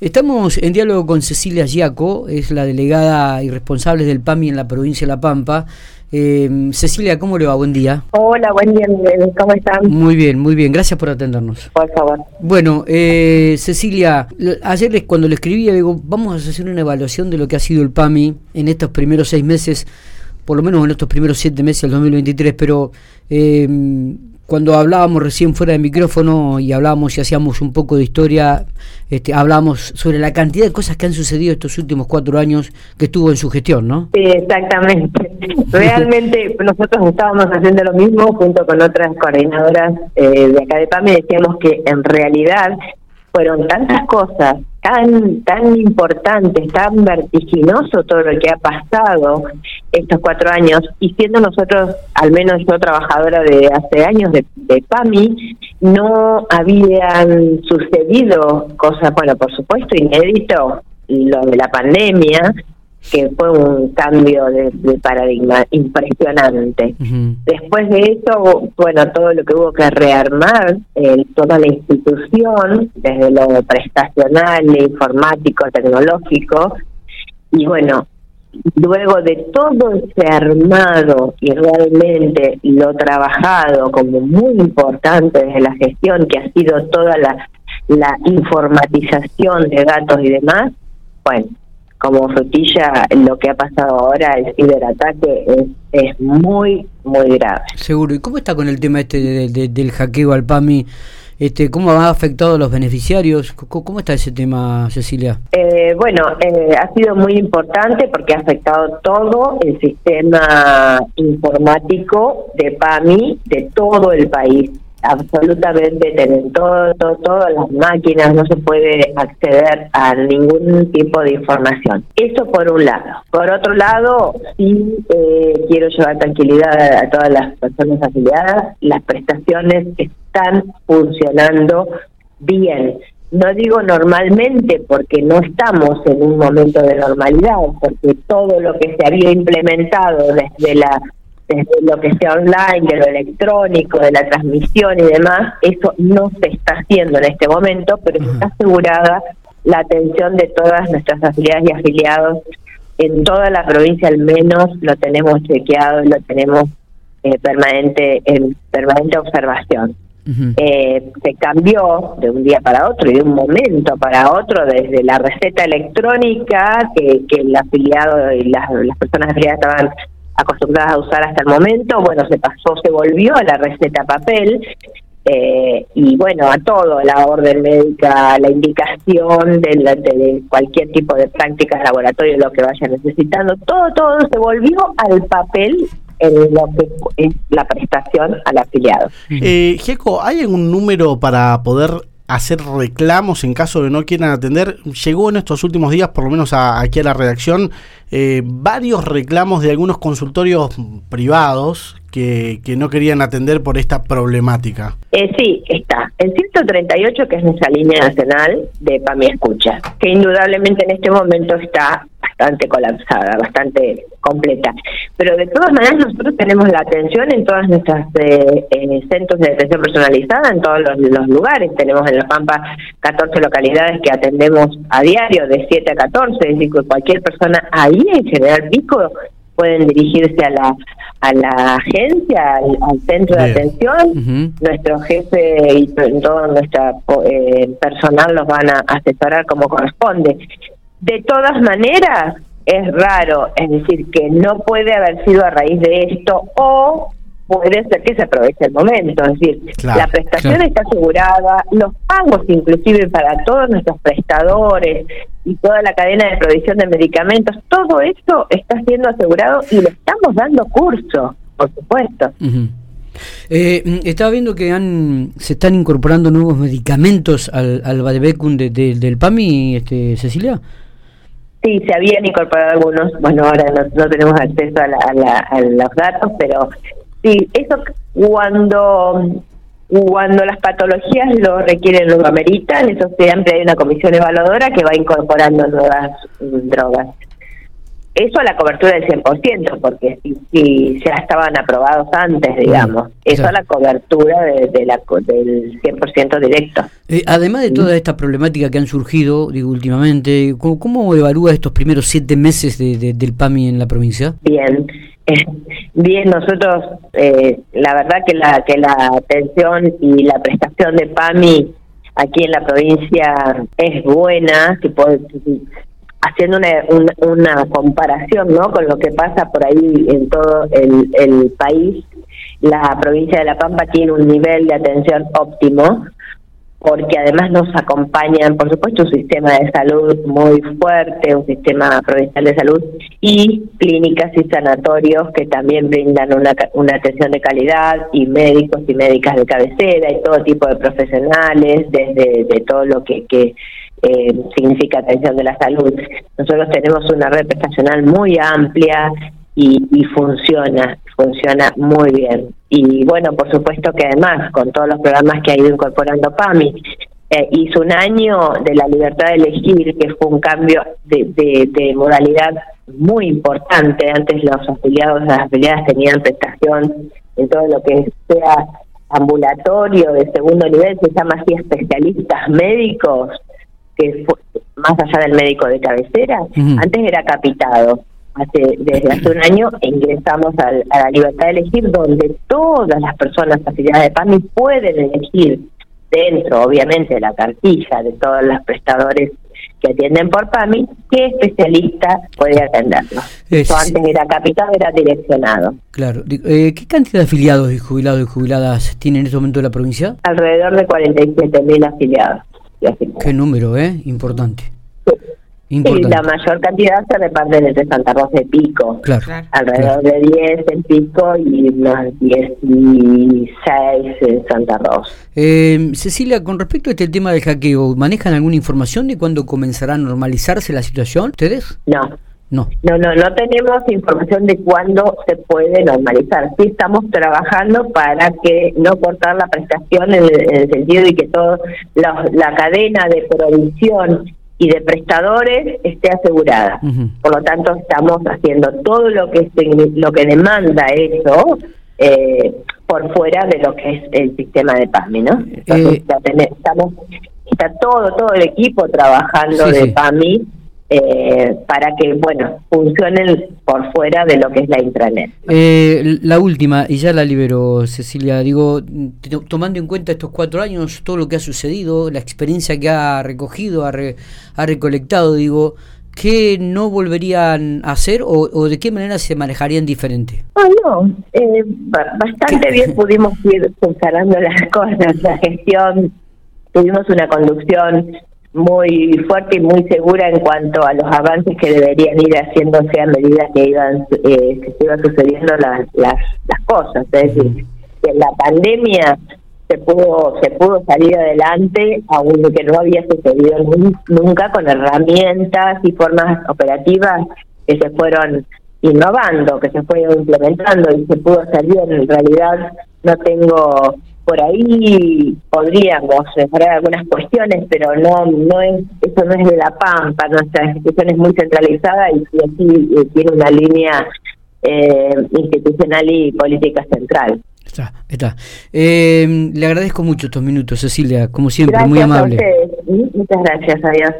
Estamos en diálogo con Cecilia Giaco, es la delegada y responsable del PAMI en la provincia de La Pampa. Eh, Cecilia, ¿cómo le va? Buen día. Hola, buen día. ¿Cómo están? Muy bien, muy bien. Gracias por atendernos. Por favor. Bueno, eh, Cecilia, ayer cuando le escribía, digo, vamos a hacer una evaluación de lo que ha sido el PAMI en estos primeros seis meses, por lo menos en estos primeros siete meses del 2023, pero... Eh, cuando hablábamos recién fuera de micrófono y hablábamos y hacíamos un poco de historia, este, hablábamos sobre la cantidad de cosas que han sucedido estos últimos cuatro años que estuvo en su gestión, ¿no? Sí, exactamente. Realmente nosotros estábamos haciendo lo mismo junto con otras coordinadoras eh, de acá de PAME, decíamos que en realidad fueron tantas cosas tan tan importantes, tan vertiginoso todo lo que ha pasado estos cuatro años y siendo nosotros, al menos yo trabajadora de hace años de, de PAMI, no habían sucedido cosas, bueno, por supuesto, inédito, lo de la pandemia, que fue un cambio de, paradigma impresionante. Después de eso, bueno, todo lo que hubo que rearmar, eh, toda la institución, desde lo prestacional, informático, tecnológico, y bueno, luego de todo ese armado y realmente lo trabajado como muy importante desde la gestión, que ha sido toda la, la informatización de datos y demás, bueno, como frutilla lo que ha pasado ahora, el ciberataque, es, es muy, muy grave. Seguro. ¿Y cómo está con el tema este del hackeo al PAMI? Este, ¿Cómo ha afectado a los beneficiarios? ¿Cómo está ese tema, Cecilia? Eh, bueno, eh, ha sido muy importante porque ha afectado todo el sistema informático de PAMI de todo el país absolutamente tienen todo, todas las máquinas, no se puede acceder a ningún tipo de información. Eso por un lado. Por otro lado, sí eh, quiero llevar tranquilidad a, todas las personas afiliadas, las prestaciones están funcionando bien. No digo normalmente porque no estamos en un momento de normalidad, porque todo lo que se había implementado desde la desde lo que sea online, de lo electrónico, de la transmisión y demás, eso no se está haciendo en este momento, pero está asegurada la atención de todas nuestras afiliadas y afiliados en toda la provincia al menos lo tenemos chequeado y lo tenemos eh, permanente en permanente observación. eh, se cambió de un día para otro y de un momento para otro desde la receta electrónica que, que el afiliado y las, las personas afiliadas estaban acostumbradas a usar hasta el momento, bueno, se pasó, se volvió a la receta papel, eh, y bueno, a todo, la orden médica, la indicación de, de, cualquier tipo de prácticas laboratorio, lo que vaya necesitando, todo, todo se volvió al papel en lo que la prestación al afiliado. Eh, Jeco, ¿hay algún número para poder hacer reclamos en caso de no quieran atender. Llegó en estos últimos días, por lo menos aquí a la redacción, eh, varios reclamos de algunos consultorios privados que, que, no querían atender por esta problemática. Eh, sí, está. El 138, que es nuestra línea nacional de PAMI Escucha, que indudablemente en este momento está bastante colapsada, bastante completa. Pero de todas maneras nosotros tenemos la atención en todas nuestras eh, centros de atención personalizada, en todos los, lugares. Tenemos en La Pampa 14 localidades que atendemos a diario de 7 a 14, es decir, cualquier persona ahí en General Pico pueden dirigirse a la a la agencia, al, centro de atención. Nuestro jefe y todo nuestro eh, personal los van a asesorar como corresponde. De todas maneras, es raro, es decir, que no puede haber sido a raíz de esto o puede ser que se aproveche el momento, es decir, la prestación está asegurada, los pagos inclusive para todos nuestros prestadores y toda la cadena de provisión de medicamentos, todo esto está siendo asegurado y le estamos dando curso, por supuesto. Eh, estaba viendo que han, se están incorporando nuevos medicamentos al, al del PAMI, este, Cecilia. Sí, se habían incorporado algunos, bueno, ahora no, tenemos acceso a, los datos, pero sí, eso cuando cuando las patologías lo requieren, lo ameritan, eso siempre hay una comisión evaluadora que va incorporando nuevas mm, drogas. Eso a la cobertura del 100%, porque si, ya estaban aprobados antes, digamos, eso a la cobertura de, la, del 100% directo. Eh, además de toda esta problemática que han surgido, digo, últimamente, ¿cómo, evalúa estos primeros siete meses de, del PAMI en la provincia? Bien, bien, nosotros, eh, la verdad que la, que la atención y la prestación de PAMI aquí en la provincia es buena, que haciendo una, una, comparación ¿no? con lo que pasa por ahí en todo el, el país, la provincia de La Pampa tiene un nivel de atención óptimo, porque además nos acompañan, por supuesto, un sistema de salud muy fuerte, un sistema provincial de salud y clínicas y sanatorios que también brindan una, una atención de calidad y médicos y médicas de cabecera y todo tipo de profesionales, desde de todo lo que, que eh, significa atención de la salud. Nosotros tenemos una red prestacional muy amplia y, funciona, funciona muy bien. Y bueno, por supuesto que además, con todos los programas que ha ido incorporando PAMI, eh, hizo un año de la libertad de elegir, que fue un cambio de, de, modalidad muy importante. Antes los afiliados, las afiliadas tenían prestación en todo lo que sea ambulatorio de segundo nivel, se llama así especialistas médicos, que fue, más allá del médico de cabecera, antes era capitado hace, desde hace un año ingresamos a la libertad de elegir, donde todas las personas afiliadas de PAMI pueden elegir dentro, obviamente, de la cartilla de todos los prestadores que atienden por PAMI, qué especialista puede atenderlo. Eso antes era capitado, era direccionado. Claro. Eh, ¿Qué cantidad de afiliados y jubilados y jubiladas tiene en este momento la provincia? Alrededor de 47 Qué número, ¿eh? Importante. Y la mayor cantidad se reparte entre Santa Rosa y Pico. Claro. Alrededor de 10 en Pico y unos 16 en Santa Rosa. Eh, Cecilia, con respecto a este tema del hackeo, ¿manejan alguna información de cuándo comenzará a normalizarse la situación ustedes? No. No. no, no, no tenemos información de cuándo se puede normalizar. Sí estamos trabajando para que no cortar la prestación en el, sentido de que toda la cadena de provisión y de prestadores esté asegurada. Por lo tanto, estamos haciendo todo lo que lo que demanda eso eh, por fuera de lo que es el sistema de PAMI, ¿no? Entonces, eh, estamos está todo todo el equipo trabajando de PAMI eh, para que, bueno, funcionen por fuera de lo que es la intranet. Eh, la última, y ya la libero, Cecilia, digo, tomando en cuenta estos cuatro años, todo lo que ha sucedido, la experiencia que ha recogido, ha, ha recolectado, digo, ¿qué no volverían a hacer o, de qué manera se manejarían diferente? Ah, no, eh, bastante bien pudimos ir funcionando las cosas, la gestión, tuvimos una conducción muy fuerte y muy segura en cuanto a los avances que deberían ir haciéndose a medida que iban eh, que se iban sucediendo las, las, las cosas. Es decir que la pandemia se pudo se pudo salir adelante aunque no había sucedido nunca con herramientas y formas operativas que se fueron innovando que se fueron implementando y se pudo salir. En realidad no tengo por ahí podríamos mejorar algunas cuestiones, pero no no es eso no es de la Pampa, nuestra institución es muy centralizada y, eh, tiene una línea eh, institucional y política central. Está, está. Eh, le agradezco mucho estos minutos, Cecilia, como siempre, muy amable. Muchas gracias, adiós.